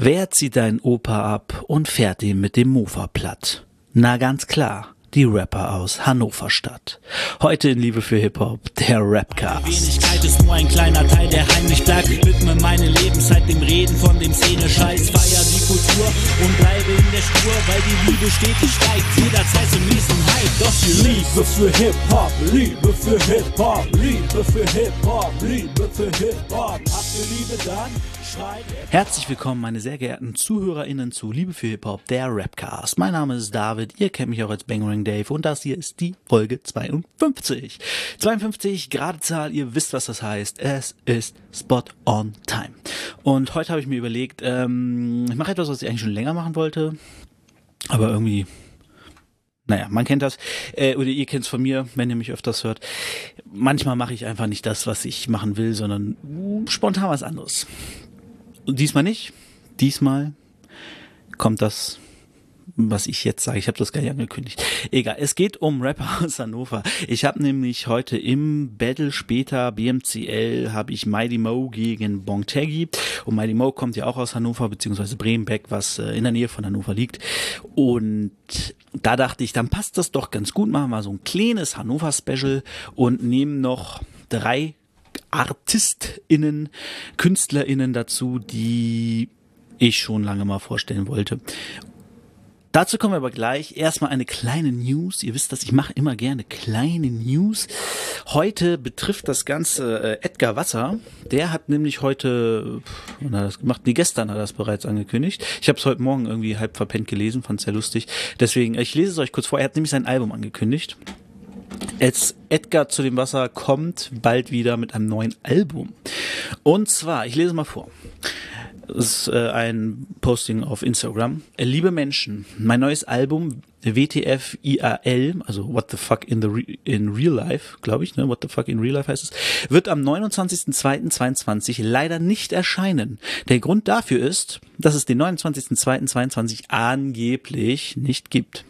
Wer zieht deinen Opa ab und fährt ihn mit dem Mofa platt? Na ganz klar, die Rapper aus Hannover Stadt. Heute in Liebe für Hip-Hop, der Rapcast. Wenigkeit ist nur ein kleiner Teil, der heimlich bleibt. Widme meine Lebenszeit dem Reden von dem Szene-Scheiß. Feier die Kultur und bleibe in der Spur, weil die Liebe stetig steigt. Jederzeit zum nächsten Hype. Doch die Liebe für Hip-Hop, Liebe für Hip-Hop, Liebe für Hip-Hop, Liebe für Hip-Hop. Habt ihr Liebe dann? Herzlich willkommen, meine sehr geehrten ZuhörerInnen zu Liebe für Hip-Hop, der Rapcast. Mein Name ist David, ihr kennt mich auch als Bangering Dave und das hier ist die Folge 52. 52, gerade Zahl, ihr wisst, was das heißt. Es ist Spot on Time. Und heute habe ich mir überlegt, ähm, ich mache etwas, was ich eigentlich schon länger machen wollte, aber irgendwie naja, man kennt das, äh, oder ihr kennt es von mir, wenn ihr mich öfters hört. Manchmal mache ich einfach nicht das, was ich machen will, sondern spontan was anderes. Und diesmal nicht. Diesmal kommt das, was ich jetzt sage. Ich habe das gar nicht angekündigt. Egal, es geht um Rapper aus Hannover. Ich habe nämlich heute im Battle später BMCL habe ich Mighty Mo gegen Bongtaggy. Und Mighty Mo kommt ja auch aus Hannover, beziehungsweise Bremenbeck, was äh, in der Nähe von Hannover liegt. Und da dachte ich, dann passt das doch ganz gut. Machen wir so ein kleines Hannover-Special und nehmen noch drei ArtistInnen, KünstlerInnen dazu, die ich schon lange mal vorstellen wollte. Dazu kommen wir aber gleich. Erstmal eine kleine News. Ihr wisst das, ich mache immer gerne kleine News. Heute betrifft das Ganze äh, Edgar Wasser. Der hat nämlich heute, wann hat das gemacht? Nee, gestern hat er das bereits angekündigt. Ich habe es heute Morgen irgendwie halb verpennt gelesen, fand sehr lustig. Deswegen, ich lese es euch kurz vor. Er hat nämlich sein Album angekündigt. Jetzt Edgar zu dem Wasser kommt bald wieder mit einem neuen Album. Und zwar, ich lese mal vor. Das ist äh, ein Posting auf Instagram. Äh, Liebe Menschen, mein neues Album WTF IAL, also What the fuck in the Re in Real Life, glaube ich, ne? What the fuck in Real Life heißt es, wird am 29.02.22 leider nicht erscheinen. Der Grund dafür ist, dass es den 29.02.22 angeblich nicht gibt.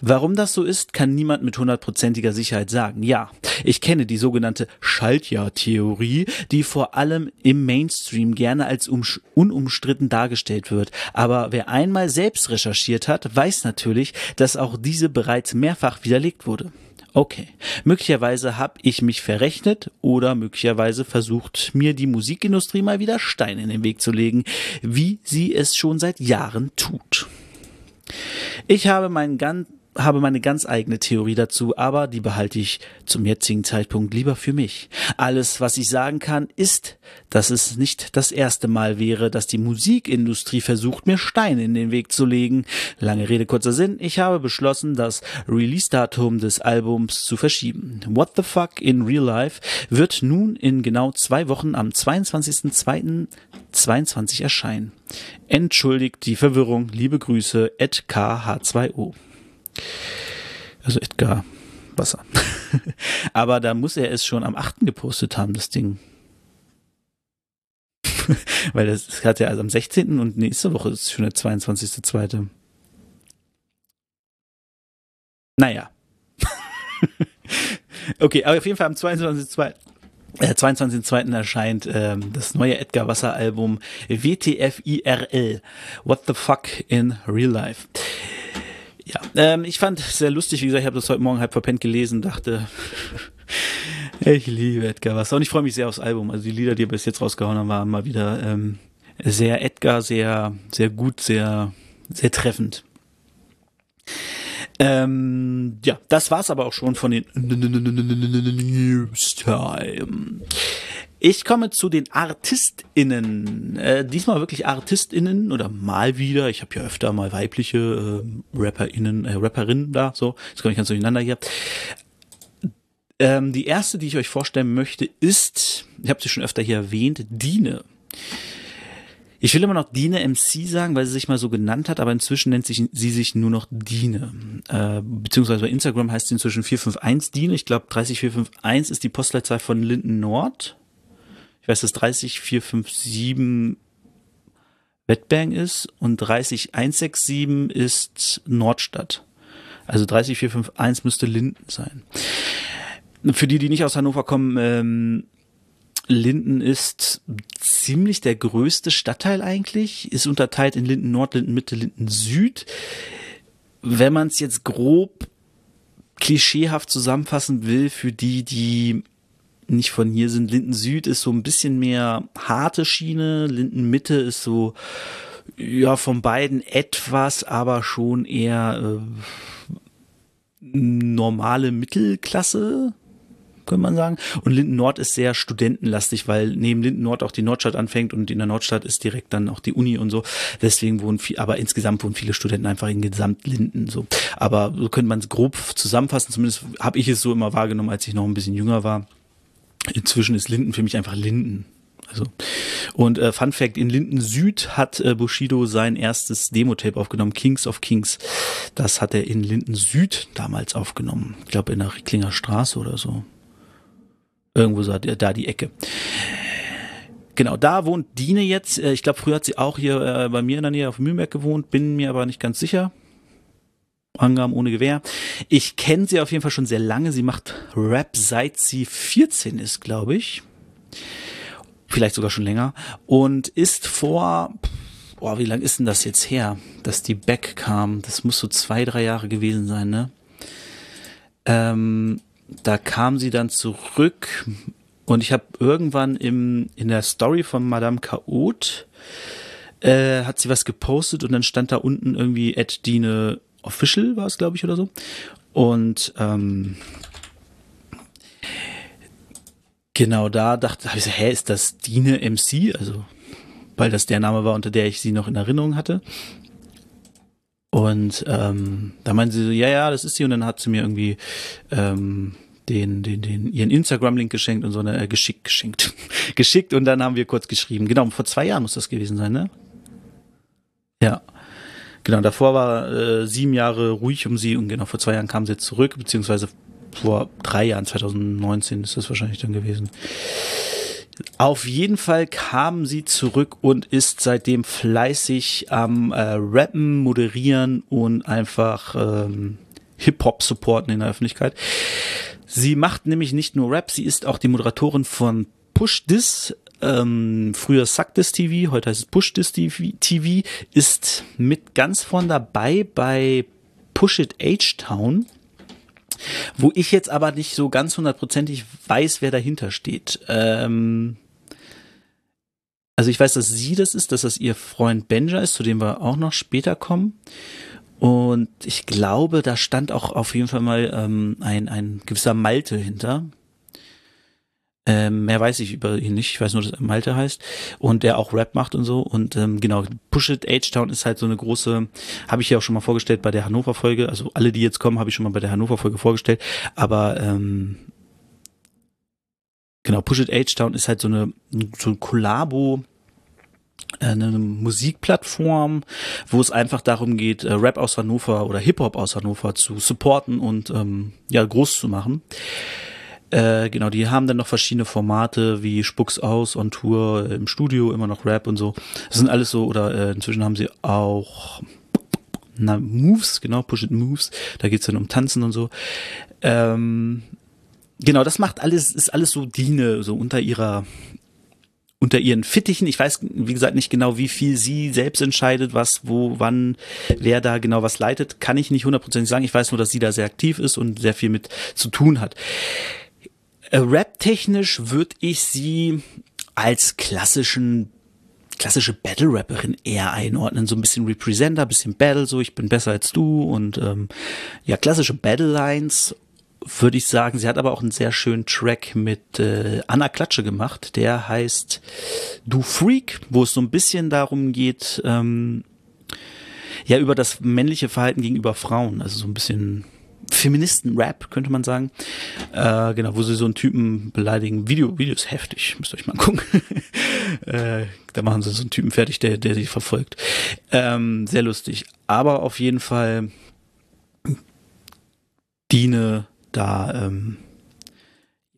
Warum das so ist, kann niemand mit hundertprozentiger Sicherheit sagen. Ja, ich kenne die sogenannte Schaltjahr-Theorie, die vor allem im Mainstream gerne als unumstritten dargestellt wird. Aber wer einmal selbst recherchiert hat, weiß natürlich, dass auch diese bereits mehrfach widerlegt wurde. Okay, möglicherweise habe ich mich verrechnet oder möglicherweise versucht mir die Musikindustrie mal wieder Steine in den Weg zu legen, wie sie es schon seit Jahren tut. Ich habe meinen ganz habe meine ganz eigene Theorie dazu, aber die behalte ich zum jetzigen Zeitpunkt lieber für mich. Alles, was ich sagen kann, ist, dass es nicht das erste Mal wäre, dass die Musikindustrie versucht, mir Steine in den Weg zu legen. Lange Rede, kurzer Sinn. Ich habe beschlossen, das Release-Datum des Albums zu verschieben. What the Fuck in Real Life wird nun in genau zwei Wochen am 22.02.22 erscheinen. Entschuldigt die Verwirrung. Liebe Grüße, Ed KH2O. Also Edgar Wasser. Aber da muss er es schon am 8. gepostet haben, das Ding. Weil das hat er also am 16. und nächste Woche ist schon der 22.2. Naja. okay, aber auf jeden Fall am 22.2. Äh, 22.2. erscheint ähm, das neue Edgar Wasser Album WTFIRL. What the fuck in real life. Ja, ähm, ich fand sehr lustig, wie gesagt, ich habe das heute Morgen halb verpennt gelesen, dachte, ich liebe Edgar Wasser und ich freue mich sehr aufs Album. Also die Lieder, die er bis jetzt rausgehauen haben, waren mal wieder ähm, sehr Edgar, sehr, sehr gut, sehr, sehr treffend. Ähm, ja, das war's aber auch schon von den News Time. Ich komme zu den ArtistInnen. Äh, diesmal wirklich ArtistInnen oder mal wieder. Ich habe ja öfter mal weibliche äh, RapperInnen, äh, Rapperinnen da, so. Das komme ich ganz durcheinander hier. Ähm, die erste, die ich euch vorstellen möchte, ist, ich habe sie schon öfter hier erwähnt, Dine. Ich will immer noch Dine MC sagen, weil sie sich mal so genannt hat, aber inzwischen nennt sich, sie sich nur noch Dine. Äh, beziehungsweise bei Instagram heißt sie inzwischen 451 Dine. Ich glaube 30451 ist die Postleitzahl von Linden Nord. Ich weiß, dass 30457 Wettbang ist und 30167 ist Nordstadt. Also 30451 müsste Linden sein. Für die, die nicht aus Hannover kommen, ähm, Linden ist ziemlich der größte Stadtteil eigentlich, ist unterteilt in Linden Nord, Linden Mitte, Linden Süd. Wenn man es jetzt grob klischeehaft zusammenfassen will, für die, die nicht von hier sind, Linden Süd ist so ein bisschen mehr harte Schiene, Linden Mitte ist so, ja, von beiden etwas, aber schon eher äh, normale Mittelklasse, könnte man sagen. Und Linden Nord ist sehr studentenlastig, weil neben Linden Nord auch die Nordstadt anfängt und in der Nordstadt ist direkt dann auch die Uni und so. Deswegen wohnen viel, aber insgesamt wohnen viele Studenten einfach in Gesamt Linden so. Aber so könnte man es grob zusammenfassen. Zumindest habe ich es so immer wahrgenommen, als ich noch ein bisschen jünger war. Inzwischen ist Linden für mich einfach Linden. Also und äh, Fun Fact: In Linden Süd hat äh, Bushido sein erstes Demo-Tape aufgenommen, Kings of Kings. Das hat er in Linden Süd damals aufgenommen. Ich glaube in der Ricklinger Straße oder so. Irgendwo so da die Ecke. Genau, da wohnt Dine jetzt. Äh, ich glaube, früher hat sie auch hier äh, bei mir in der Nähe auf Mühlberg gewohnt, bin mir aber nicht ganz sicher. Angaben ohne Gewehr. Ich kenne sie auf jeden Fall schon sehr lange. Sie macht Rap seit sie 14 ist, glaube ich. Vielleicht sogar schon länger. Und ist vor, boah, wie lang ist denn das jetzt her, dass die Back kam? Das muss so zwei, drei Jahre gewesen sein, ne? Ähm, da kam sie dann zurück und ich habe irgendwann im, in der Story von Madame Chaot äh, hat sie was gepostet und dann stand da unten irgendwie Ed Dine Official war es, glaube ich, oder so. Und ähm, genau da dachte ich so, hä, ist das Dine MC? Also, weil das der Name war, unter der ich sie noch in Erinnerung hatte. Und ähm, da meinte sie so, ja, ja, das ist sie. Und dann hat sie mir irgendwie ähm, den, den, den, ihren Instagram-Link geschenkt und so eine äh, geschickt, geschenkt, geschickt. Und dann haben wir kurz geschrieben. Genau, vor zwei Jahren muss das gewesen sein, ne? Ja. Genau, davor war äh, sieben Jahre ruhig um sie und genau vor zwei Jahren kam sie zurück, beziehungsweise vor drei Jahren, 2019 ist das wahrscheinlich dann gewesen. Auf jeden Fall kam sie zurück und ist seitdem fleißig am äh, Rappen, Moderieren und einfach ähm, Hip-Hop supporten in der Öffentlichkeit. Sie macht nämlich nicht nur Rap, sie ist auch die Moderatorin von Push This, ähm, früher Suck This TV, heute heißt es Push This TV, ist mit ganz von dabei bei Push It H-Town wo ich jetzt aber nicht so ganz hundertprozentig weiß, wer dahinter steht. Ähm, also ich weiß, dass sie das ist, dass das ihr Freund Benja ist, zu dem wir auch noch später kommen. Und ich glaube, da stand auch auf jeden Fall mal ähm, ein, ein gewisser Malte hinter. Ähm, mehr weiß ich über ihn nicht. Ich weiß nur, dass er Malte heißt und der auch Rap macht und so. Und ähm, genau, Push It H-Town ist halt so eine große, habe ich ja auch schon mal vorgestellt bei der Hannover-Folge. Also alle, die jetzt kommen, habe ich schon mal bei der Hannover-Folge vorgestellt. Aber ähm, genau, Push It H-Town ist halt so eine so ein Kollabo äh, eine Musikplattform, wo es einfach darum geht, äh, Rap aus Hannover oder Hip-Hop aus Hannover zu supporten und ähm, ja groß zu machen. Äh, genau, die haben dann noch verschiedene Formate wie Spucks aus, on Tour, im Studio, immer noch Rap und so. Das sind alles so, oder äh, inzwischen haben sie auch na, Moves, genau, Push It Moves. Da geht's dann um Tanzen und so. Ähm, genau, das macht alles, ist alles so Diene, so unter ihrer unter ihren Fittichen. Ich weiß, wie gesagt, nicht genau, wie viel sie selbst entscheidet, was, wo, wann, wer da genau was leitet, kann ich nicht hundertprozentig sagen. Ich weiß nur, dass sie da sehr aktiv ist und sehr viel mit zu tun hat. Äh, Rap-technisch würde ich sie als klassischen klassische Battle-Rapperin eher einordnen, so ein bisschen Representer, bisschen Battle, so ich bin besser als du und ähm, ja, klassische Battle-Lines würde ich sagen. Sie hat aber auch einen sehr schönen Track mit äh, Anna Klatsche gemacht, der heißt Du Freak, wo es so ein bisschen darum geht, ähm, ja, über das männliche Verhalten gegenüber Frauen, also so ein bisschen Feministen-Rap, könnte man sagen. Äh, genau, wo sie so einen Typen beleidigen. Video, Video ist heftig, müsst ihr euch mal gucken. äh, da machen sie so einen Typen fertig, der, der sie verfolgt. Ähm, sehr lustig. Aber auf jeden Fall diene da ähm,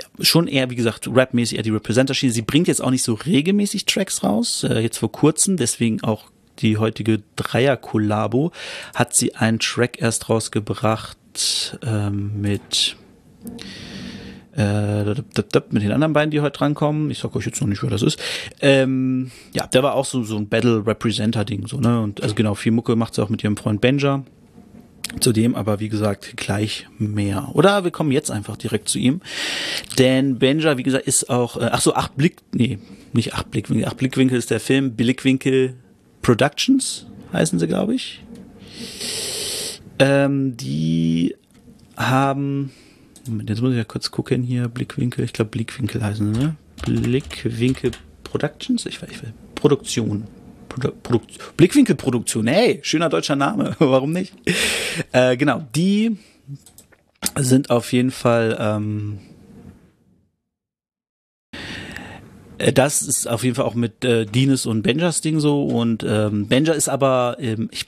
ja, schon eher, wie gesagt, rapmäßig eher die Representer-Schiene. Sie bringt jetzt auch nicht so regelmäßig Tracks raus, äh, jetzt vor kurzem, deswegen auch die heutige Dreier-Kollabo, hat sie einen Track erst rausgebracht ähm, mit Äh, mit den anderen beiden, die heute drankommen. Ich sag euch jetzt noch nicht, wer das ist. Ähm, ja, der war auch so, so ein Battle-Representer-Ding, so, ne? Und also genau, viel Mucke macht sie auch mit ihrem Freund Benja. Zudem aber, wie gesagt, gleich mehr. Oder wir kommen jetzt einfach direkt zu ihm. Denn Benja, wie gesagt, ist auch, äh, ach so, acht Blick, nee, nicht acht Blickwinkel, acht Blickwinkel ist der Film, Blickwinkel Productions heißen sie, glaube ich. Ähm, die haben, Moment, jetzt muss ich ja kurz gucken hier, Blickwinkel, ich glaube Blickwinkel heißen sie, ne? Blickwinkel Productions, ich weiß, ich weiß Produktion. Produ Produkt Blickwinkelproduktion, hey, schöner deutscher Name, warum nicht? Äh, genau, die sind auf jeden Fall ähm, äh, das ist auf jeden Fall auch mit äh, Dines und Benjas Ding so und ähm, Benja ist aber, ähm, ich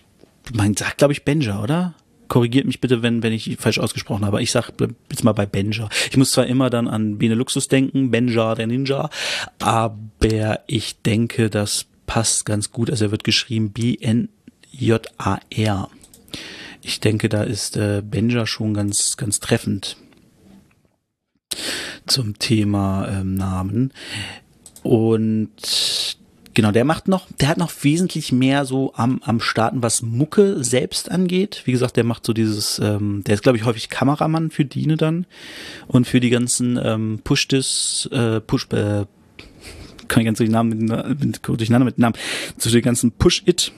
man sagt glaube ich Benja, oder? Korrigiert mich bitte, wenn wenn ich falsch ausgesprochen habe. Ich sag jetzt mal bei Benja. Ich muss zwar immer dann an Bene Luxus denken, Benja der Ninja, aber ich denke, das passt ganz gut. Also er wird geschrieben B-N-J-A-R. Ich denke, da ist äh, Benja schon ganz, ganz treffend zum Thema ähm, Namen. Und genau, der macht noch, der hat noch wesentlich mehr so am, am Starten, was Mucke selbst angeht. Wie gesagt, der macht so dieses, ähm, der ist, glaube ich, häufig Kameramann für Diene dann und für die ganzen ähm, Push-Dis, äh, Push, äh, kann ich ganz Namen mit, durcheinander mit Namen, zu den ganzen Push-It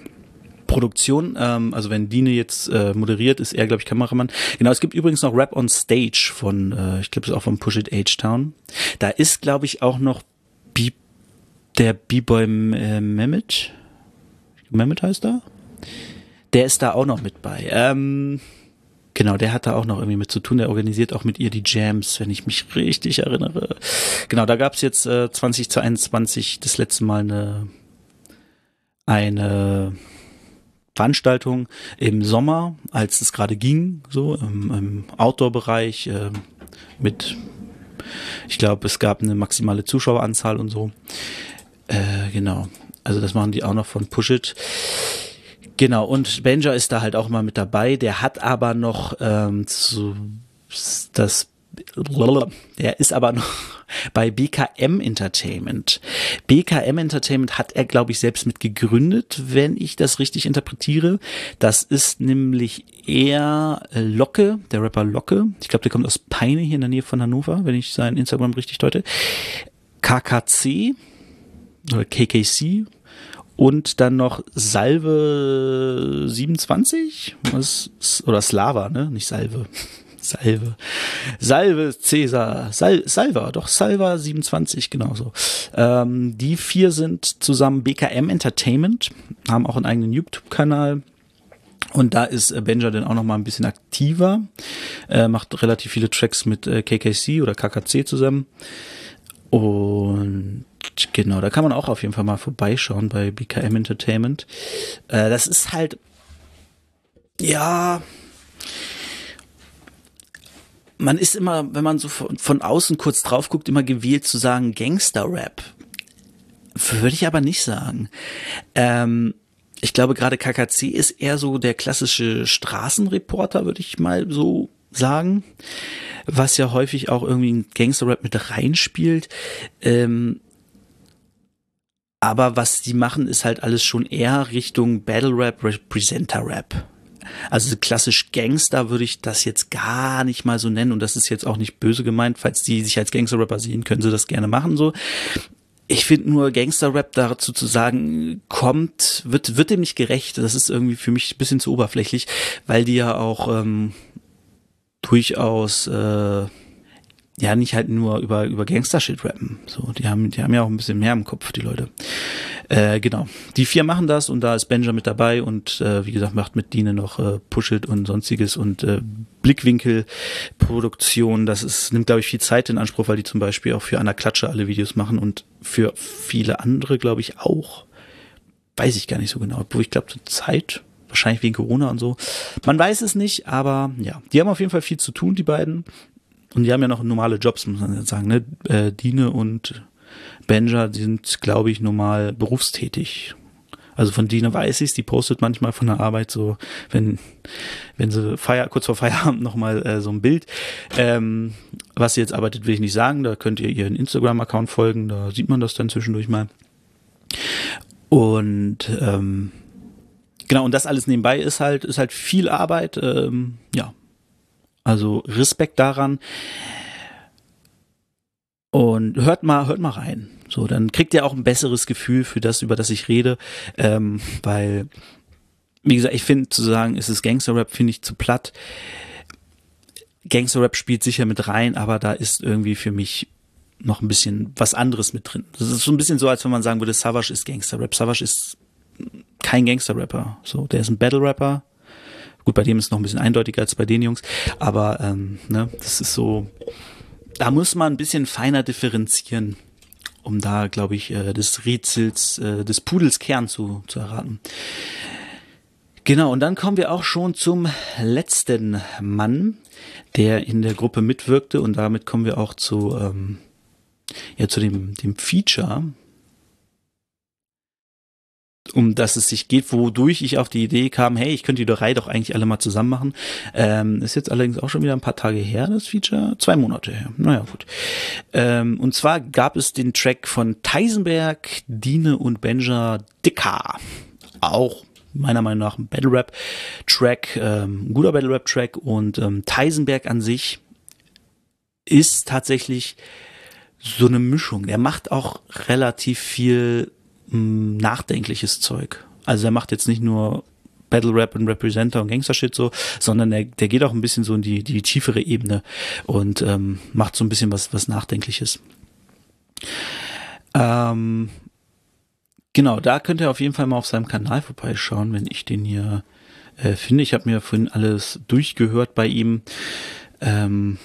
Produktion, ähm, also wenn Dine jetzt äh, moderiert, ist er, glaube ich, Kameramann. Genau, es gibt übrigens noch Rap on Stage von, äh, ich glaube, das ist auch von Push It H-Town. Da ist, glaube ich, auch noch der B-Boy äh, Mehmet. Mehmet heißt er? Der ist da auch noch mit bei. Ähm, Genau, der hat da auch noch irgendwie mit zu tun. Der organisiert auch mit ihr die Jams, wenn ich mich richtig erinnere. Genau, da gab's jetzt äh, 2021 das letzte Mal eine, eine Veranstaltung im Sommer, als es gerade ging, so im, im Outdoor-Bereich äh, mit, ich glaube, es gab eine maximale Zuschaueranzahl und so. Äh, genau, also das machen die auch noch von Push It. Genau, und Benja ist da halt auch mal mit dabei. Der hat aber noch ähm, zu, das er ist aber noch bei BKM Entertainment. BKM Entertainment hat er, glaube ich, selbst mit gegründet, wenn ich das richtig interpretiere. Das ist nämlich eher Locke, der Rapper Locke. Ich glaube, der kommt aus Peine hier in der Nähe von Hannover, wenn ich sein Instagram richtig deute. KKC KKC und dann noch Salve 27 was, oder Slava, ne? Nicht Salve. Salve. Salve Cäsar. Sal Salva, doch Salva 27, genauso. Ähm, die vier sind zusammen BKM Entertainment, haben auch einen eigenen YouTube-Kanal. Und da ist äh, Benja dann auch noch mal ein bisschen aktiver, äh, macht relativ viele Tracks mit äh, KKC oder KKC zusammen. Und genau, da kann man auch auf jeden Fall mal vorbeischauen bei BKM Entertainment. Äh, das ist halt, ja, man ist immer, wenn man so von, von außen kurz drauf guckt, immer gewählt zu sagen Gangster-Rap. Würde ich aber nicht sagen. Ähm, ich glaube, gerade KKC ist eher so der klassische Straßenreporter, würde ich mal so sagen. Was ja häufig auch irgendwie ein Gangster-Rap mit reinspielt. Ähm, aber was die machen, ist halt alles schon eher Richtung Battle Rap, Representer Rap. Also klassisch Gangster würde ich das jetzt gar nicht mal so nennen und das ist jetzt auch nicht böse gemeint, falls die sich als Gangster-Rapper sehen, können sie das gerne machen so. Ich finde nur Gangster-Rap dazu zu sagen, kommt, wird, wird dem nicht gerecht. Das ist irgendwie für mich ein bisschen zu oberflächlich, weil die ja auch ähm, durchaus äh, ja nicht halt nur über über Gangster-Shit rappen. So, die haben die haben ja auch ein bisschen mehr im Kopf, die Leute. Äh, genau. Die vier machen das und da ist Benja mit dabei und äh, wie gesagt macht mit Dine noch äh, Pushit und sonstiges und äh, Blickwinkelproduktion. Das ist nimmt glaube ich viel Zeit in Anspruch, weil die zum Beispiel auch für Anna Klatsche alle Videos machen und für viele andere glaube ich auch. Weiß ich gar nicht so genau. Obwohl ich glaube zur Zeit wahrscheinlich wegen Corona und so. Man weiß es nicht, aber ja, die haben auf jeden Fall viel zu tun, die beiden. Und die haben ja noch normale Jobs, muss man jetzt sagen. Ne? Äh, Dine und Benja, die sind, glaube ich, normal berufstätig. Also von Dina weiß ich's, die postet manchmal von der Arbeit so, wenn, wenn sie feier, kurz vor Feierabend nochmal äh, so ein Bild. Ähm, was sie jetzt arbeitet, will ich nicht sagen. Da könnt ihr ihren Instagram-Account folgen, da sieht man das dann zwischendurch mal. Und ähm, genau, und das alles nebenbei ist halt, ist halt viel Arbeit. Ähm, ja. Also Respekt daran. Und hört mal, hört mal rein. So, dann kriegt ihr auch ein besseres Gefühl für das, über das ich rede, ähm, weil, wie gesagt, ich finde zu sagen, ist es Gangster-Rap, finde ich zu platt. Gangster-Rap spielt sicher mit rein, aber da ist irgendwie für mich noch ein bisschen was anderes mit drin. Das ist so ein bisschen so, als wenn man sagen würde, Savage ist Gangster-Rap. Savage ist kein Gangster-Rapper. So, der ist ein Battle-Rapper. Gut, bei dem ist es noch ein bisschen eindeutiger als bei den Jungs, aber ähm, ne, das ist so, da muss man ein bisschen feiner differenzieren, um da, glaube ich, äh, des Rätsels, äh, des Pudels Kern zu, zu erraten. Genau, und dann kommen wir auch schon zum letzten Mann, der in der Gruppe mitwirkte und damit kommen wir auch zu, ähm, ja, zu dem, dem Feature, um das es sich geht, wodurch ich auf die Idee kam, hey, ich könnte die drei doch eigentlich alle mal zusammen machen. Ähm, ist jetzt allerdings auch schon wieder ein paar Tage her, das Feature. Zwei Monate her. Naja, gut. Ähm, und zwar gab es den Track von Teisenberg, Dine und Benja Dicker. Auch meiner Meinung nach ein Battle Rap Track, ähm, ein guter Battle Rap Track und ähm, Teisenberg an sich ist tatsächlich so eine Mischung. Der macht auch relativ viel mh, nachdenkliches Zeug. Also er macht jetzt nicht nur Battle Rap und Representer und Gangster Shit so, sondern der, der geht auch ein bisschen so in die, die tiefere Ebene und ähm, macht so ein bisschen was, was Nachdenkliches. Ähm, genau, da könnt ihr auf jeden Fall mal auf seinem Kanal vorbeischauen, wenn ich den hier äh, finde. Ich habe mir vorhin alles durchgehört bei ihm. Ähm,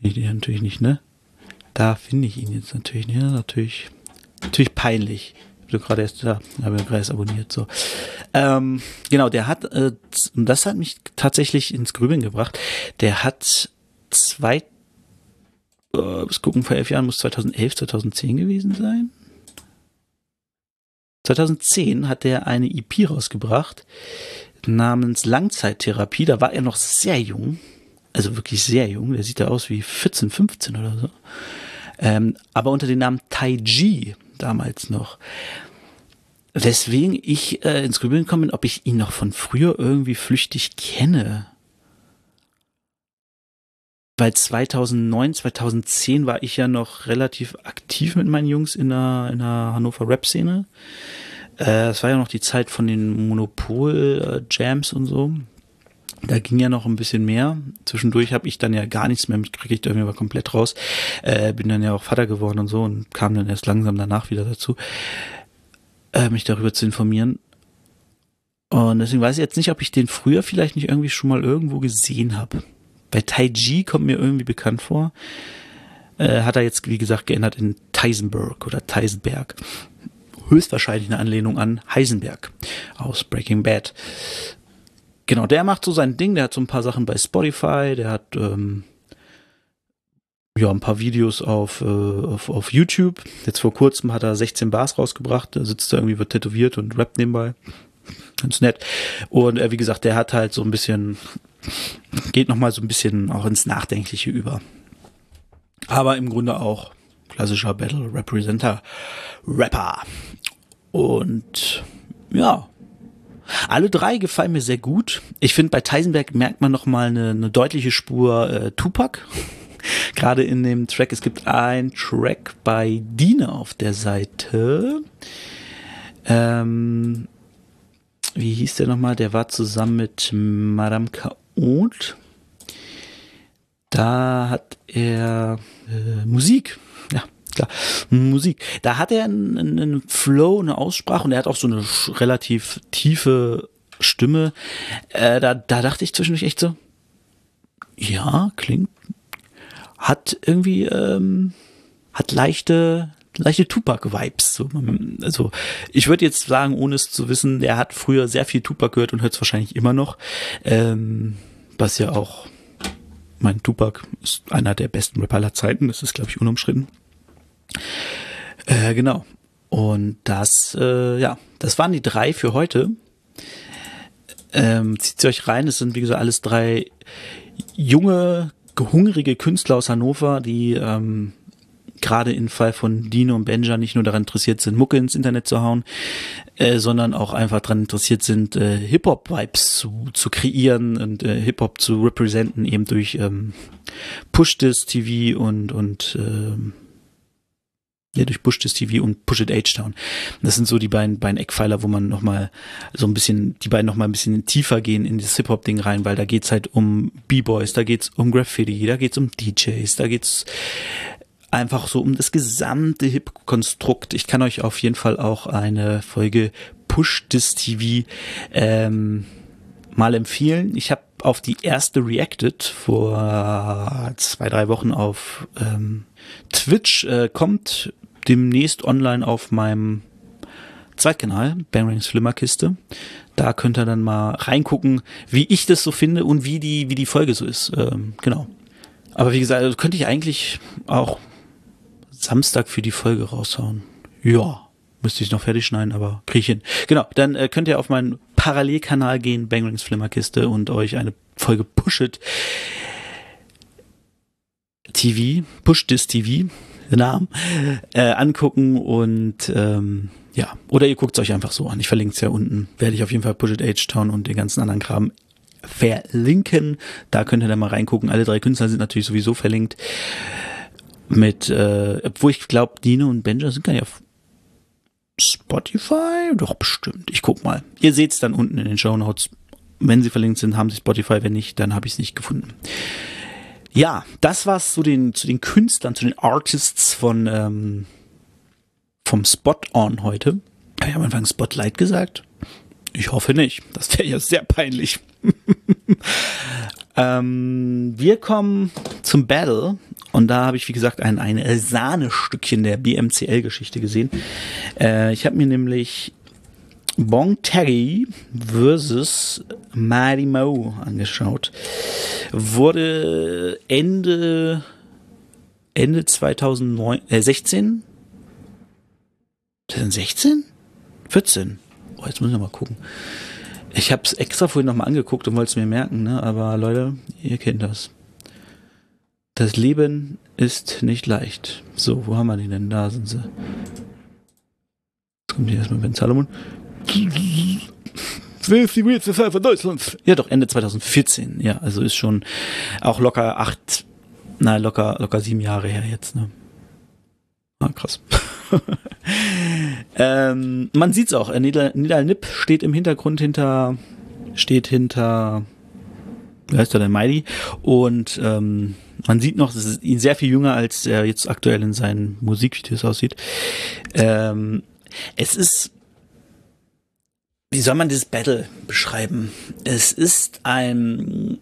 ich den natürlich nicht, ne? Da finde ich ihn jetzt natürlich nicht. Ja, natürlich natürlich peinlich. Ich bin gerade erst da, habe ja gerade erst abonniert. So, ähm, genau, der hat, äh, das hat mich tatsächlich ins Grübeln gebracht. Der hat zwei, äh, bis gucken, vor elf Jahren muss 2011, 2010 gewesen sein. 2010 hat er eine EP rausgebracht namens Langzeittherapie. Da war er noch sehr jung, also wirklich sehr jung. Der sieht da aus wie 14, 15 oder so. Ähm, aber unter dem Namen Tai Ji damals noch. Weswegen ich äh, ins Grübeln komme, ob ich ihn noch von früher irgendwie flüchtig kenne. Weil 2009, 2010 war ich ja noch relativ aktiv mit meinen Jungs in der, in der Hannover Rap-Szene. Äh, es war ja noch die Zeit von den Monopol-Jams und so. Da ging ja noch ein bisschen mehr. Zwischendurch habe ich dann ja gar nichts mehr mitgekriegt, irgendwie war komplett raus. Äh, bin dann ja auch Vater geworden und so und kam dann erst langsam danach wieder dazu, äh, mich darüber zu informieren. Und deswegen weiß ich jetzt nicht, ob ich den früher vielleicht nicht irgendwie schon mal irgendwo gesehen habe. Bei Tai Ji kommt mir irgendwie bekannt vor. Äh, hat er jetzt, wie gesagt, geändert in Teisenberg oder Teisenberg. Höchstwahrscheinlich eine Anlehnung an Heisenberg aus Breaking Bad. Genau, der macht so sein Ding, der hat so ein paar Sachen bei Spotify, der hat ähm, ja ein paar Videos auf, äh, auf, auf YouTube. Jetzt vor kurzem hat er 16 Bars rausgebracht, da sitzt er irgendwie, wird tätowiert und rappt nebenbei. Ganz nett. Und äh, wie gesagt, der hat halt so ein bisschen, geht nochmal so ein bisschen auch ins Nachdenkliche über. Aber im Grunde auch klassischer Battle Representer Rapper. Und ja, alle drei gefallen mir sehr gut. Ich finde, bei Teisenberg merkt man noch mal eine, eine deutliche Spur äh, Tupac. Gerade in dem Track. Es gibt einen Track bei Dina auf der Seite. Ähm, wie hieß der nochmal? Der war zusammen mit Madame Kaot. Da hat er äh, Musik. Klar, Musik. Da hat er einen, einen Flow, eine Aussprache und er hat auch so eine relativ tiefe Stimme. Äh, da, da dachte ich zwischendurch echt so, ja, klingt, hat irgendwie, ähm, hat leichte, leichte Tupac-Vibes. So, also ich würde jetzt sagen, ohne es zu wissen, der hat früher sehr viel Tupac gehört und hört es wahrscheinlich immer noch. Ähm, was ja auch, mein Tupac ist einer der besten Rapper aller Zeiten, das ist, glaube ich, unumstritten. Äh, genau. Und das, äh, ja, das waren die drei für heute. Ähm, zieht sie euch rein. Es sind, wie gesagt, alles drei junge, hungrige Künstler aus Hannover, die ähm, gerade im Fall von Dino und Benja nicht nur daran interessiert sind, Mucke ins Internet zu hauen, äh, sondern auch einfach daran interessiert sind, äh, Hip-Hop-Vibes zu, zu kreieren und äh, Hip-Hop zu representen, eben durch ähm, Push-This-TV und, und ähm, ja, durch Push This TV und Push It H-Town. Das sind so die beiden, beiden Eckpfeiler, wo man nochmal so ein bisschen, die beiden nochmal ein bisschen tiefer gehen in das Hip-Hop-Ding rein, weil da geht's halt um B-Boys, da geht's um Graffiti, da geht's um DJs, da geht's einfach so um das gesamte Hip-Konstrukt. Ich kann euch auf jeden Fall auch eine Folge Push This TV ähm, mal empfehlen. Ich habe auf die erste reacted vor zwei, drei Wochen auf ähm, Twitch. Äh, kommt demnächst online auf meinem Zweitkanal, Bangrings Flimmerkiste. Da könnt ihr dann mal reingucken, wie ich das so finde und wie die, wie die Folge so ist. Ähm, genau. Aber wie gesagt, also könnte ich eigentlich auch Samstag für die Folge raushauen. Ja, müsste ich noch fertig schneiden, aber krieg ich hin. Genau, dann äh, könnt ihr auf meinen Parallelkanal gehen, Bangrings Flimmerkiste, und euch eine Folge Pushet TV, Push This TV, Namen, äh, angucken und ähm, ja, oder ihr guckt es euch einfach so an. Ich verlinke es ja unten. Werde ich auf jeden Fall Push It H-Town und den ganzen anderen Kram verlinken. Da könnt ihr dann mal reingucken. Alle drei Künstler sind natürlich sowieso verlinkt. Mit, äh, obwohl ich glaube, Dino und Benja sind gar nicht auf Spotify? Doch, bestimmt. Ich guck mal. Ihr seht es dann unten in den Show Notes. Wenn sie verlinkt sind, haben sie Spotify. Wenn nicht, dann habe ich es nicht gefunden. Ja, das war's zu den, zu den Künstlern, zu den Artists von ähm, vom Spot On heute. Habe ich am Anfang Spotlight gesagt? Ich hoffe nicht. Das wäre ja sehr peinlich. ähm, wir kommen zum Battle und da habe ich, wie gesagt, ein, ein Sahnestückchen der BMCL-Geschichte gesehen. Äh, ich habe mir nämlich Bong Terry versus Mighty Mo angeschaut. Wurde Ende, Ende 2016, 2016? 14? Oh, jetzt muss ich mal gucken. Ich habe es extra vorhin nochmal angeguckt und wollte es mir merken, ne? aber Leute, ihr kennt das. Das Leben ist nicht leicht. So, wo haben wir die denn? Da sind sie. Jetzt kommt hier erstmal Ben Salomon. Filthy Weird von Deutschland. Ja, doch, Ende 2014. Ja, also ist schon auch locker acht, na, locker, locker sieben Jahre her jetzt, ne? Ah, krass. ähm, man sieht's auch. Nidal, Nidal Nip steht im Hintergrund hinter, steht hinter, wie heißt der denn, Mighty? Und, ähm, man sieht noch, dass ihn sehr viel jünger als er jetzt aktuell in seinen Musikvideos aussieht. Ähm, es ist wie soll man dieses Battle beschreiben? Es ist ein,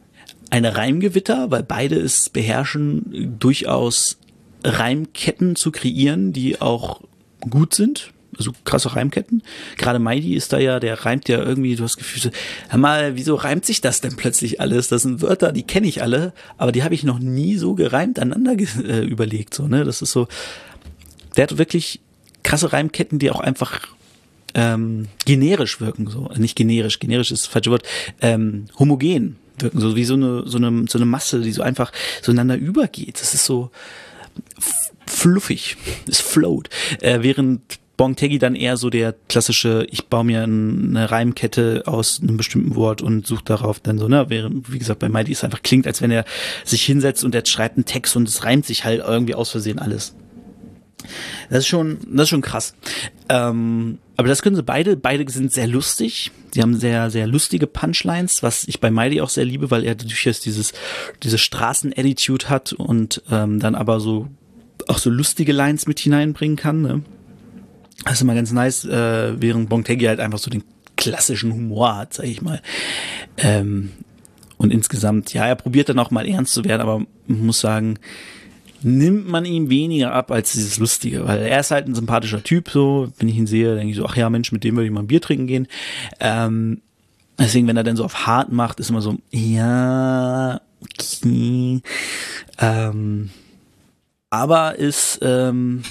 eine Reimgewitter, weil beide es beherrschen, durchaus Reimketten zu kreieren, die auch gut sind. Also krasse Reimketten. Gerade Mighty ist da ja, der reimt ja irgendwie, du hast Gefühl, hör mal, wieso reimt sich das denn plötzlich alles? Das sind Wörter, die kenne ich alle, aber die habe ich noch nie so gereimt aneinander äh, überlegt. So, ne? Das ist so, der hat wirklich krasse Reimketten, die auch einfach ähm, generisch wirken, so nicht generisch, generisch ist das falsche Wort, ähm, homogen wirken, so wie so eine so eine so eine Masse, die so einfach so einander übergeht. Das ist so fluffig, es float, äh, während Bongtegi dann eher so der klassische, ich baue mir eine Reimkette aus einem bestimmten Wort und suche darauf dann so, ne, wie gesagt, bei Mighty es einfach klingt, als wenn er sich hinsetzt und er schreibt einen Text und es reimt sich halt irgendwie aus Versehen alles. Das ist schon, das ist schon krass. Ähm, aber das können sie beide. Beide sind sehr lustig. Sie haben sehr, sehr lustige Punchlines, was ich bei Miley auch sehr liebe, weil er durchaus dieses, diese Straßen-Attitude hat und ähm, dann aber so auch so lustige Lines mit hineinbringen kann. Ne? Das ist immer ganz nice, äh, während Bongtegi halt einfach so den klassischen Humor hat, sag ich mal. Ähm, und insgesamt, ja, er probiert dann auch mal ernst zu werden, aber muss sagen, nimmt man ihm weniger ab als dieses Lustige, weil er ist halt ein sympathischer Typ, so, wenn ich ihn sehe, denke ich so, ach ja, Mensch, mit dem würde ich mal ein Bier trinken gehen. Ähm, deswegen, wenn er dann so auf hart macht, ist immer so, ja, okay. Ähm, aber ist, ähm,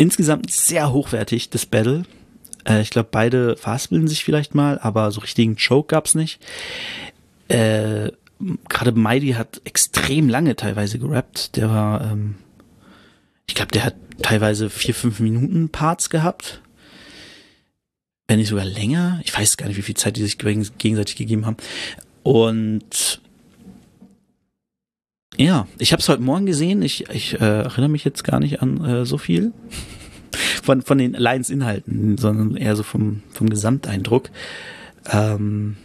insgesamt sehr hochwertig, das Battle. Äh, ich glaube, beide verhaspeln sich vielleicht mal, aber so richtigen Choke gab's nicht. Äh, Gerade Mighty hat extrem lange teilweise gerappt. Der war, ähm, ich glaube, der hat teilweise vier, fünf Minuten Parts gehabt. Wenn nicht sogar länger. Ich weiß gar nicht, wie viel Zeit die sich gegenseitig gegeben haben. Und ja, ich habe es heute Morgen gesehen. Ich, ich äh, erinnere mich jetzt gar nicht an äh, so viel von, von den Lions-Inhalten, sondern eher so vom, vom Gesamteindruck. Ähm,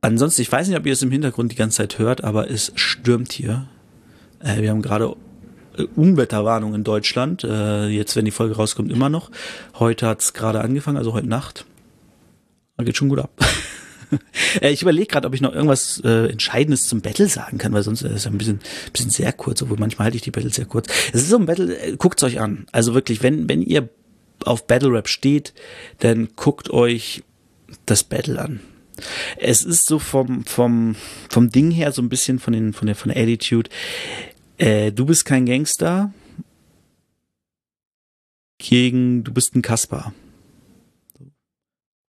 ansonsten, ich weiß nicht, ob ihr es im Hintergrund die ganze Zeit hört, aber es stürmt hier. Äh, wir haben gerade äh, Unwetterwarnung in Deutschland. Äh, jetzt, wenn die Folge rauskommt, immer noch. Heute hat es gerade angefangen, also heute Nacht. Da geht schon gut ab. Äh, ich überlege gerade, ob ich noch irgendwas äh, Entscheidendes zum Battle sagen kann, weil sonst ist es ein bisschen, bisschen sehr kurz, obwohl manchmal halte ich die Battle sehr kurz. Es ist so ein Battle, äh, guckt's euch an. Also wirklich, wenn, wenn ihr auf Battle Rap steht, dann guckt euch das Battle an. Es ist so vom, vom, vom Ding her so ein bisschen von den, von der, von der Attitude. Äh, du bist kein Gangster gegen, du bist ein Kasper.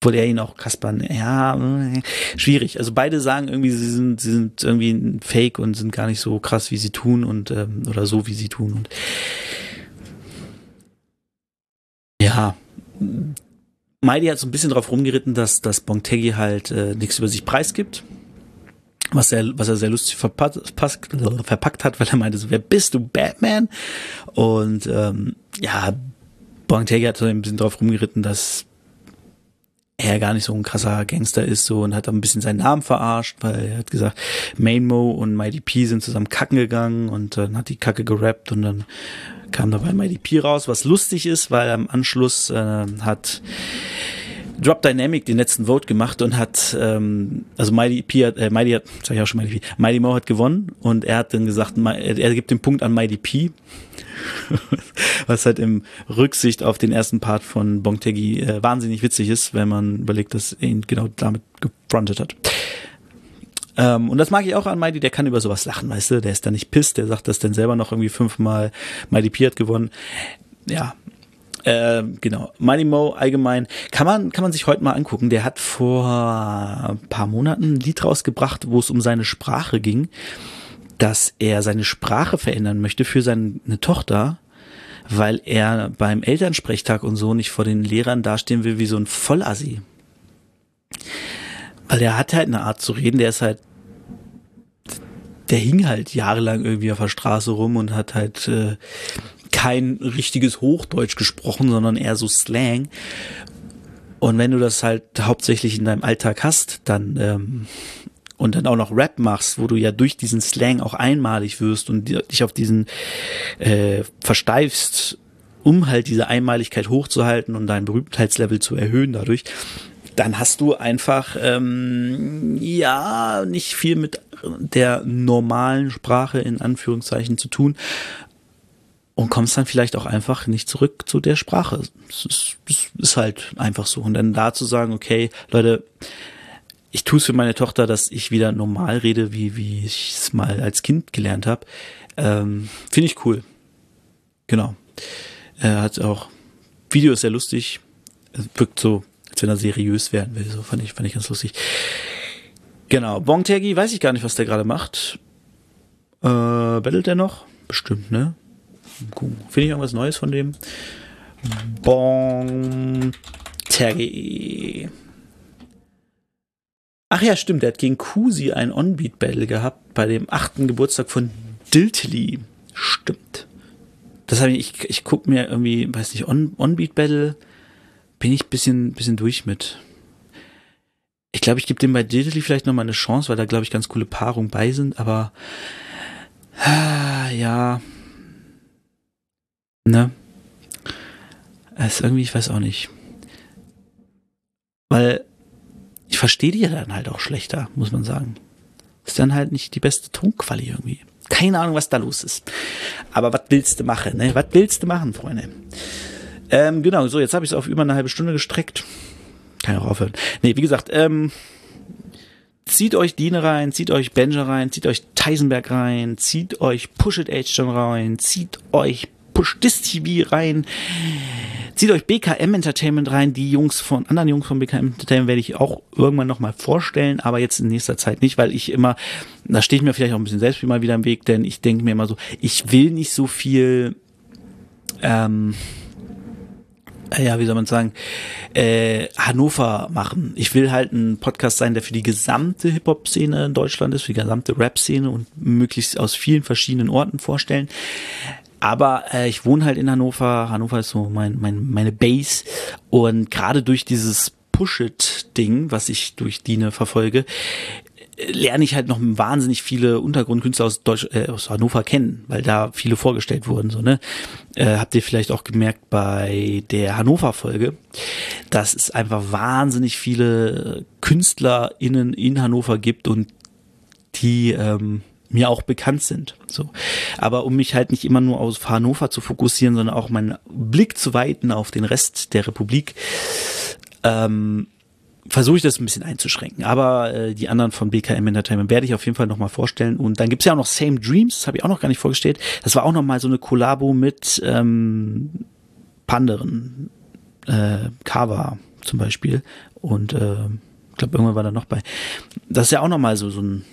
Obwohl er ihn auch Kasper, ja, schwierig. Also beide sagen irgendwie, sie sind, sie sind irgendwie Fake und sind gar nicht so krass, wie sie tun und ähm, oder so, wie sie tun. Und ja, Mighty hat so ein bisschen drauf rumgeritten, dass, dass Bontegi halt äh, nichts über sich preisgibt. Was er, was er sehr lustig verpackt, verpackt hat, weil er meinte so, wer bist du, Batman? Und ähm, ja, Bontegi hat so ein bisschen drauf rumgeritten, dass er gar nicht so ein krasser Gangster ist so und hat ein bisschen seinen Namen verarscht, weil er hat gesagt, Mainmo und Mighty P sind zusammen kacken gegangen und dann hat die Kacke gerappt und dann kam dabei Mighty P raus, was lustig ist, weil am Anschluss äh, hat Drop Dynamic den letzten Vote gemacht und hat, ähm, also Mighty P hat, äh, Mighty hat, sag ich auch schon Mighty P, Mighty Mo hat gewonnen und er hat dann gesagt, er gibt den Punkt an Mighty P, was halt im Rücksicht auf den ersten Part von Bongtegi äh, wahnsinnig witzig ist, wenn man überlegt, dass er ihn genau damit gefrontet hat. Ähm, und das mag ich auch an Mighty, der kann über sowas lachen, weißt du, der ist da nicht pisst, der sagt das dann selber noch irgendwie fünfmal, Mighty P hat gewonnen. Ja, äh, genau. Money Mo allgemein kann man kann man sich heute mal angucken. Der hat vor ein paar Monaten ein Lied rausgebracht, wo es um seine Sprache ging, dass er seine Sprache verändern möchte für seine Tochter, weil er beim Elternsprechtag und so nicht vor den Lehrern dastehen will wie so ein Vollassi. Weil er hat halt eine Art zu reden, der ist halt der hing halt jahrelang irgendwie auf der Straße rum und hat halt äh, kein richtiges Hochdeutsch gesprochen, sondern eher so Slang. Und wenn du das halt hauptsächlich in deinem Alltag hast, dann ähm, und dann auch noch Rap machst, wo du ja durch diesen Slang auch einmalig wirst und dich auf diesen äh, versteifst, um halt diese Einmaligkeit hochzuhalten und dein Berühmtheitslevel zu erhöhen dadurch, dann hast du einfach ähm, ja nicht viel mit der normalen Sprache in Anführungszeichen zu tun und kommst dann vielleicht auch einfach nicht zurück zu der Sprache. Das ist, das ist halt einfach so. Und dann da zu sagen, okay, Leute, ich tue es für meine Tochter, dass ich wieder normal rede, wie, wie ich es mal als Kind gelernt habe. Ähm, Finde ich cool. Genau. Er hat auch Video ist sehr lustig. Es wirkt so, als wenn er seriös werden will. So fand ich, fand ich ganz lustig. Genau. Bongtagi, weiß ich gar nicht, was der gerade macht. Äh, battelt er noch? Bestimmt, ne? Finde ich irgendwas Neues von dem? Bon Terry. Ach ja, stimmt, der hat gegen Kusi ein On-Beat-Battle gehabt bei dem achten Geburtstag von Diltily. Stimmt. Das habe ich, ich, ich guck mir irgendwie, weiß nicht, On-Beat-Battle bin ich bisschen, bisschen durch mit. Ich glaube, ich gebe dem bei Diltily vielleicht nochmal eine Chance, weil da, glaube ich, ganz coole Paarungen bei sind, aber ja, Ne? Es ist irgendwie, ich weiß auch nicht. Weil ich verstehe die ja dann halt auch schlechter, muss man sagen. Ist dann halt nicht die beste Tonqualität irgendwie. Keine Ahnung, was da los ist. Aber was willst du machen, ne? Was willst du machen, Freunde? Ähm, genau, so, jetzt habe ich es auf über eine halbe Stunde gestreckt. Kann ja auch aufhören. Nee, wie gesagt, ähm, zieht euch Dine rein, zieht euch Benja rein, zieht euch Teisenberg rein, zieht euch Push It Age rein, zieht euch Push This TV rein. Zieht euch BKM Entertainment rein. Die Jungs von, anderen Jungs von BKM Entertainment werde ich auch irgendwann nochmal vorstellen, aber jetzt in nächster Zeit nicht, weil ich immer, da stehe ich mir vielleicht auch ein bisschen selbst mal wieder im Weg, denn ich denke mir immer so, ich will nicht so viel, ähm, ja, wie soll man sagen, äh, Hannover machen. Ich will halt ein Podcast sein, der für die gesamte Hip-Hop-Szene in Deutschland ist, für die gesamte Rap-Szene und möglichst aus vielen verschiedenen Orten vorstellen. Aber äh, ich wohne halt in Hannover. Hannover ist so mein, mein, meine Base. Und gerade durch dieses Push-It-Ding, was ich durch Dine verfolge, lerne ich halt noch wahnsinnig viele Untergrundkünstler aus Deutsch, äh, aus Hannover kennen, weil da viele vorgestellt wurden. So ne, äh, habt ihr vielleicht auch gemerkt bei der Hannover-Folge, dass es einfach wahnsinnig viele KünstlerInnen in Hannover gibt und die ähm, mir auch bekannt sind. So, aber um mich halt nicht immer nur auf Hannover zu fokussieren, sondern auch meinen Blick zu weiten auf den Rest der Republik. Ähm, versuche ich das ein bisschen einzuschränken. Aber äh, die anderen von BKM Entertainment werde ich auf jeden Fall nochmal vorstellen. Und dann gibt's ja auch noch Same Dreams, das habe ich auch noch gar nicht vorgestellt. Das war auch nochmal so eine Kollabo mit ähm, Panderen, äh, Kava zum Beispiel. Und äh, ich glaube, irgendwann war da noch bei. Das ist ja auch nochmal so, so ein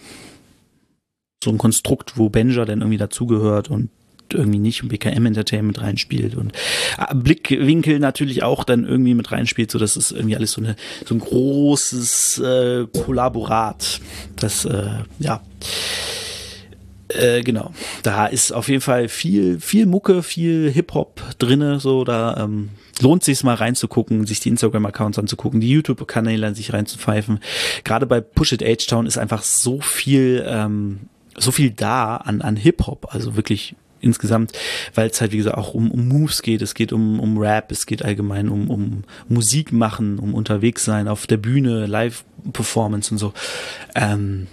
so ein Konstrukt, wo Benja dann irgendwie dazugehört und irgendwie nicht und BKM Entertainment reinspielt und äh, Blickwinkel natürlich auch dann irgendwie mit reinspielt, so dass es irgendwie alles so eine so ein großes äh, Kollaborat. Das äh, ja äh, genau, da ist auf jeden Fall viel viel Mucke, viel Hip Hop drinne, so da ähm, lohnt sich mal reinzugucken, sich die Instagram-Accounts anzugucken, die YouTube-Kanäle an sich reinzupfeifen. Gerade bei Push It H-Town ist einfach so viel, ähm, so viel da an, an Hip-Hop, also wirklich insgesamt, weil es halt, wie gesagt, auch um, um Moves geht, es geht um, um Rap, es geht allgemein um, um Musik machen, um unterwegs sein, auf der Bühne, Live-Performance und so. Ähm,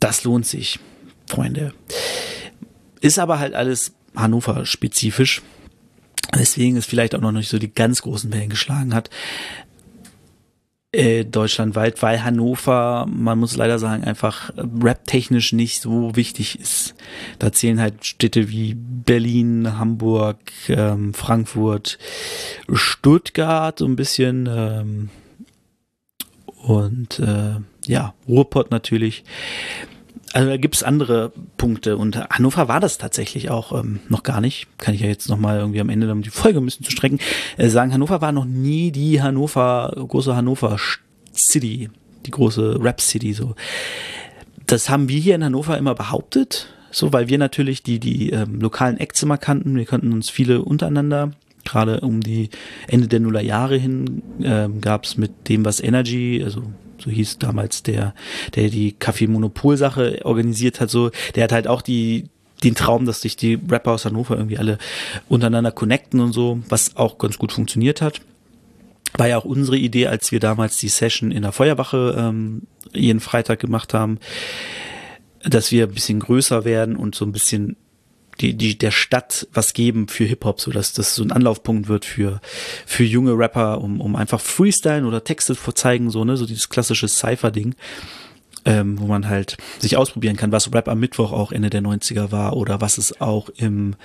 das lohnt sich, Freunde. Ist aber halt alles Hannover-spezifisch. Deswegen ist vielleicht auch noch nicht so die ganz großen Wellen geschlagen hat äh, deutschlandweit, weil Hannover, man muss leider sagen, einfach rap-technisch nicht so wichtig ist. Da zählen halt Städte wie Berlin, Hamburg, ähm, Frankfurt, Stuttgart so ein bisschen ähm, und äh, ja, Ruhrpott natürlich. Also da gibt's andere Punkte und Hannover war das tatsächlich auch ähm, noch gar nicht. Kann ich ja jetzt nochmal irgendwie am Ende, um die Folge ein bisschen zu strecken, äh, sagen, Hannover war noch nie die Hannover, große Hannover City, die große Rap City so. Das haben wir hier in Hannover immer behauptet, so weil wir natürlich die, die ähm, lokalen Acts immer kannten. Wir konnten uns viele untereinander gerade um die Ende der Nullerjahre hin ähm, gab es mit dem, was Energy, also so hieß damals der, der die Kaffee-Monopol-Sache organisiert hat, so, der hat halt auch die, den Traum, dass sich die Rapper aus Hannover irgendwie alle untereinander connecten und so, was auch ganz gut funktioniert hat. War ja auch unsere Idee, als wir damals die Session in der Feuerwache ähm, jeden Freitag gemacht haben, dass wir ein bisschen größer werden und so ein bisschen die, die der Stadt was geben für Hip-Hop, so dass das so ein Anlaufpunkt wird für, für junge Rapper, um, um einfach Freestylen oder Texte vorzeigen, so, ne, so dieses klassische Cypher-Ding. Ähm, wo man halt sich ausprobieren kann, was Rap am Mittwoch auch Ende der 90er war oder was es auch im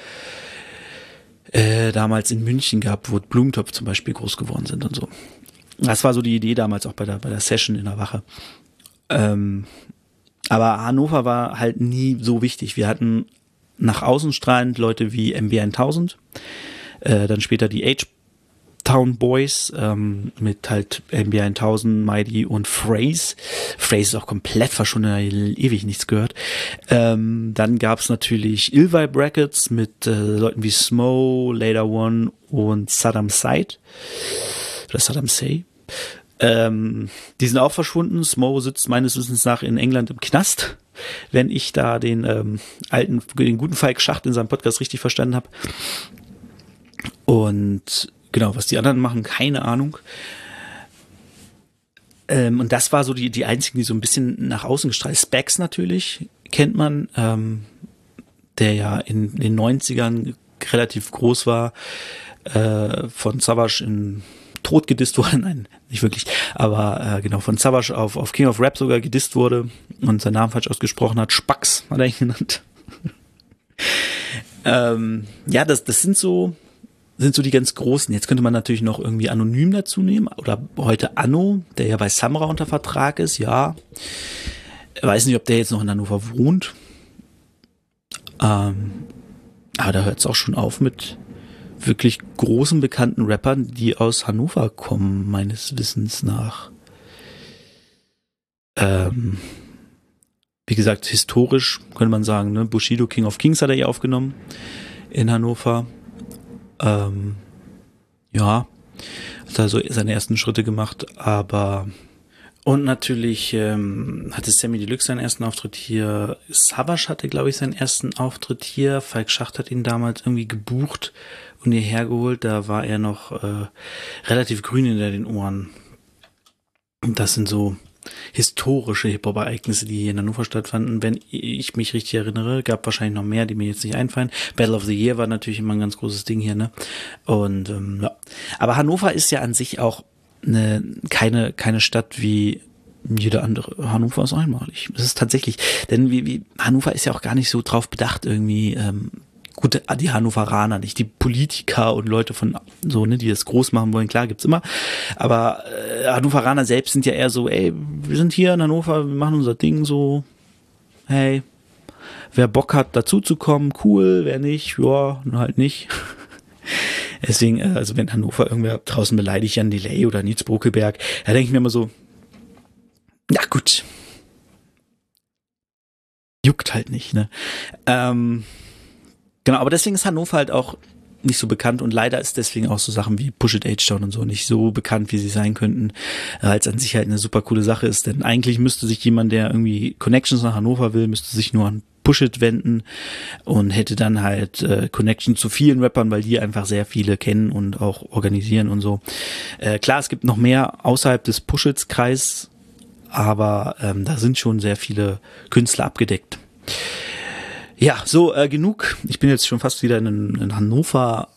äh, damals in München gab, wo Blumentopf zum Beispiel groß geworden sind und so. Das war so die Idee damals auch bei der, bei der Session in der Wache. Ähm, aber Hannover war halt nie so wichtig. Wir hatten nach außen strahlend Leute wie MB 1000, äh, dann später die H-Town Boys ähm, mit halt MB 1000, Mighty und Phrase. Phrase ist auch komplett verschwunden, ewig nichts gehört. Ähm, dann gab's natürlich Ilvai Brackets mit äh, Leuten wie Smo, Later One und Saddam Said. Oder Saddam Say. Ähm, die sind auch verschwunden. Smo sitzt meines Wissens nach in England im Knast wenn ich da den ähm, alten, den guten Falk Schacht in seinem Podcast richtig verstanden habe. Und genau, was die anderen machen, keine Ahnung. Ähm, und das war so die, die einzigen, die so ein bisschen nach außen gestrahlt. Specs natürlich, kennt man, ähm, der ja in den 90ern relativ groß war, äh, von Savage in tot gedisst wurde. Nein, nicht wirklich. Aber äh, genau, von Savage auf, auf King of Rap sogar gedisst wurde und seinen Namen falsch ausgesprochen hat. Spax hat er ihn genannt. Ähm, ja, das, das sind so, sind so die ganz großen. Jetzt könnte man natürlich noch irgendwie anonym dazu nehmen oder heute Anno, der ja bei Samra unter Vertrag ist, ja. Weiß nicht, ob der jetzt noch in Hannover wohnt. Ähm, aber da hört es auch schon auf mit wirklich großen bekannten Rappern, die aus Hannover kommen, meines Wissens nach. Ähm, wie gesagt, historisch könnte man sagen, ne? Bushido King of Kings hat er hier aufgenommen in Hannover. Ähm, ja, hat also seine ersten Schritte gemacht, aber und natürlich ähm, hatte Sammy Deluxe seinen ersten Auftritt hier. Savage hatte, glaube ich, seinen ersten Auftritt hier. Falk Schacht hat ihn damals irgendwie gebucht und hierher geholt. Da war er noch äh, relativ grün hinter den Ohren. Und das sind so historische Hip-Hop-Ereignisse, die hier in Hannover stattfanden. Wenn ich mich richtig erinnere, gab wahrscheinlich noch mehr, die mir jetzt nicht einfallen. Battle of the Year war natürlich immer ein ganz großes Ding hier, ne? Und ähm, ja. Aber Hannover ist ja an sich auch eine, keine, keine Stadt wie jede andere. Hannover ist einmalig. Es ist tatsächlich, denn wie, wie Hannover ist ja auch gar nicht so drauf bedacht, irgendwie ähm, gut, die Hannoveraner, nicht die Politiker und Leute von so, ne, die das groß machen wollen, klar, gibt's immer. Aber äh, Hannoveraner selbst sind ja eher so, ey, wir sind hier in Hannover, wir machen unser Ding so, hey, wer Bock hat, dazu zu kommen, cool, wer nicht, ja, nur halt nicht. Deswegen, äh, also wenn Hannover irgendwer draußen beleidigt, Jan Delay oder Nils Bruckelberg, da denke ich mir immer so, na gut. Juckt halt nicht, ne? Ähm, Genau, aber deswegen ist Hannover halt auch nicht so bekannt und leider ist deswegen auch so Sachen wie Push It Age Down und so nicht so bekannt, wie sie sein könnten, weil es an sich halt eine super coole Sache ist, denn eigentlich müsste sich jemand, der irgendwie Connections nach Hannover will, müsste sich nur an Push It wenden und hätte dann halt äh, Connection zu vielen Rappern, weil die einfach sehr viele kennen und auch organisieren und so. Äh, klar, es gibt noch mehr außerhalb des Push Its Kreis, aber ähm, da sind schon sehr viele Künstler abgedeckt. Ja, so äh, genug. Ich bin jetzt schon fast wieder in einen Hannover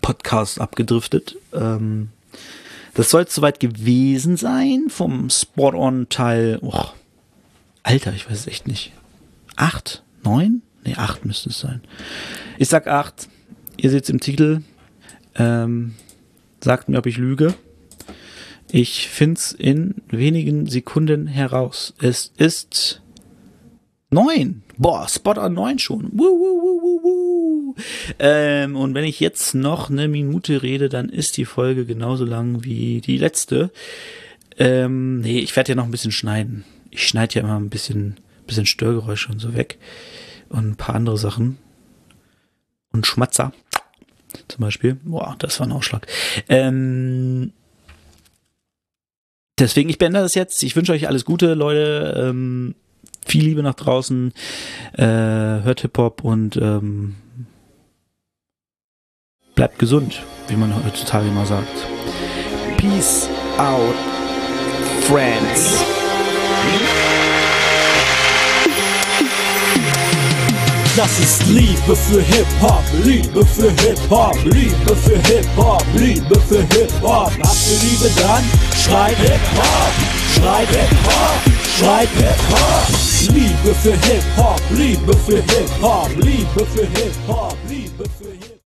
Podcast abgedriftet. Ähm, das soll soweit gewesen sein vom Spot-on-Teil. Oh, Alter, ich weiß es echt nicht. Acht? Neun? Nee, acht müsste es sein. Ich sag acht. Ihr seht es im Titel. Ähm, sagt mir, ob ich lüge. Ich find's in wenigen Sekunden heraus. Es ist neun. Boah, Spot on 9 schon. Woo, woo, woo. Ähm, und wenn ich jetzt noch eine Minute rede, dann ist die Folge genauso lang wie die letzte. Ähm, nee, ich werde ja noch ein bisschen schneiden. Ich schneide ja immer ein bisschen, bisschen Störgeräusche und so weg. Und ein paar andere Sachen. Und Schmatzer. Zum Beispiel. Boah, das war ein Ausschlag. Ähm, deswegen, ich beende das jetzt. Ich wünsche euch alles Gute, Leute. Ähm, viel Liebe nach draußen, äh, hört Hip-Hop und ähm, bleibt gesund, wie man heutzutage immer sagt. Peace out, friends. Das ist Liebe für Hip-Hop, Liebe für Hip-Hop, Liebe für Hip-Hop, Liebe für Hip-Hop. Habt ihr Liebe dann? Schreibt Hip-Hop, schreibt Hip-Hop. Schreib Hip-Hop, Liebe für Hip-Hop, Liebe für Hip-Hop, Liebe für Hip-Hop.